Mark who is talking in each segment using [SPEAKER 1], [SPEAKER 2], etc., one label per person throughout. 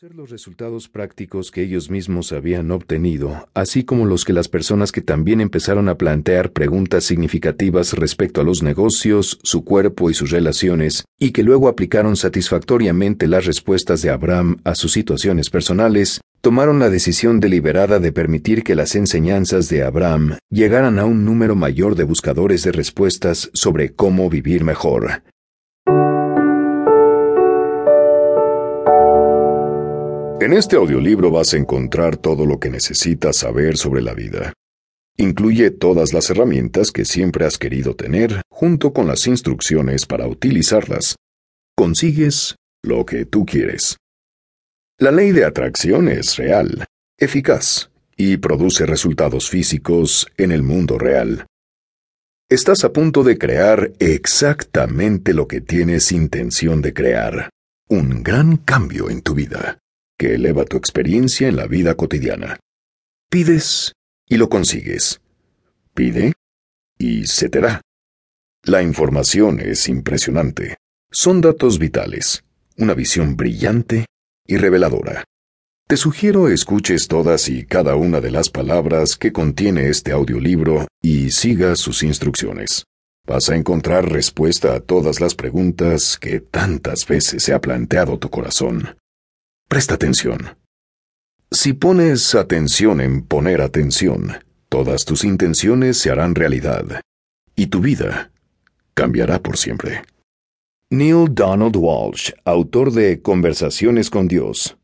[SPEAKER 1] Los resultados prácticos que ellos mismos habían obtenido, así como los que las personas que también empezaron a plantear preguntas significativas respecto a los negocios, su cuerpo y sus relaciones, y que luego aplicaron satisfactoriamente las respuestas de Abraham a sus situaciones personales, tomaron la decisión deliberada de permitir que las enseñanzas de Abraham llegaran a un número mayor de buscadores de respuestas sobre cómo vivir mejor.
[SPEAKER 2] En este audiolibro vas a encontrar todo lo que necesitas saber sobre la vida. Incluye todas las herramientas que siempre has querido tener, junto con las instrucciones para utilizarlas. Consigues lo que tú quieres. La ley de atracción es real, eficaz, y produce resultados físicos en el mundo real. Estás a punto de crear exactamente lo que tienes intención de crear. Un gran cambio en tu vida que eleva tu experiencia en la vida cotidiana. Pides y lo consigues. Pide y se te da. La información es impresionante. Son datos vitales, una visión brillante y reveladora. Te sugiero escuches todas y cada una de las palabras que contiene este audiolibro y sigas sus instrucciones. Vas a encontrar respuesta a todas las preguntas que tantas veces se ha planteado tu corazón. Presta atención. Si pones atención en poner atención, todas tus intenciones se harán realidad y tu vida cambiará por siempre.
[SPEAKER 1] Neil Donald Walsh, autor de Conversaciones con Dios.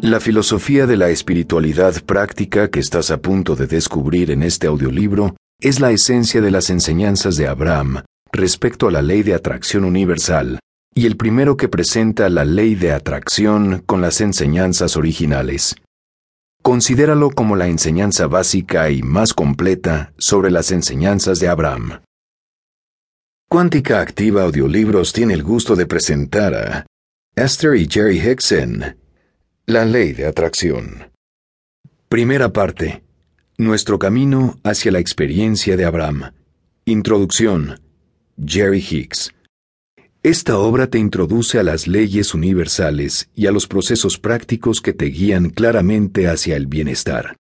[SPEAKER 1] La filosofía de la espiritualidad práctica que estás a punto de descubrir en este audiolibro es la esencia de las enseñanzas de Abraham respecto a la ley de atracción universal, y el primero que presenta la ley de atracción con las enseñanzas originales. Considéralo como la enseñanza básica y más completa sobre las enseñanzas de Abraham. Cuántica Activa Audiolibros tiene el gusto de presentar a Esther y Jerry Hickson, La Ley de Atracción. Primera parte. Nuestro camino hacia la experiencia de Abraham. Introducción. Jerry Hicks. Esta obra te introduce a las leyes universales y a los procesos prácticos que te guían claramente hacia el bienestar.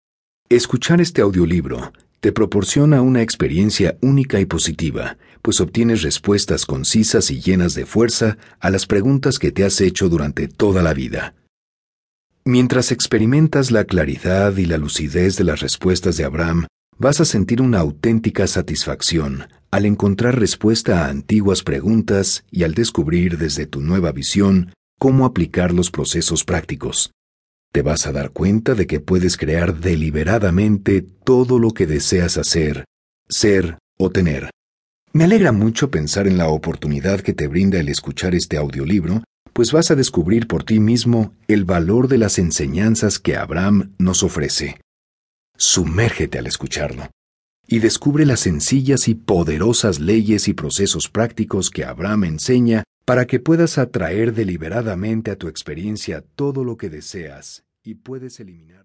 [SPEAKER 1] Escuchar este audiolibro te proporciona una experiencia única y positiva, pues obtienes respuestas concisas y llenas de fuerza a las preguntas que te has hecho durante toda la vida. Mientras experimentas la claridad y la lucidez de las respuestas de Abraham, vas a sentir una auténtica satisfacción al encontrar respuesta a antiguas preguntas y al descubrir desde tu nueva visión cómo aplicar los procesos prácticos. Te vas a dar cuenta de que puedes crear deliberadamente todo lo que deseas hacer, ser o tener. Me alegra mucho pensar en la oportunidad que te brinda el escuchar este audiolibro pues vas a descubrir por ti mismo el valor de las enseñanzas que Abraham nos ofrece. Sumérgete al escucharlo y descubre las sencillas y poderosas leyes y procesos prácticos que Abraham enseña para que puedas atraer deliberadamente a tu experiencia todo lo que deseas y puedes eliminar.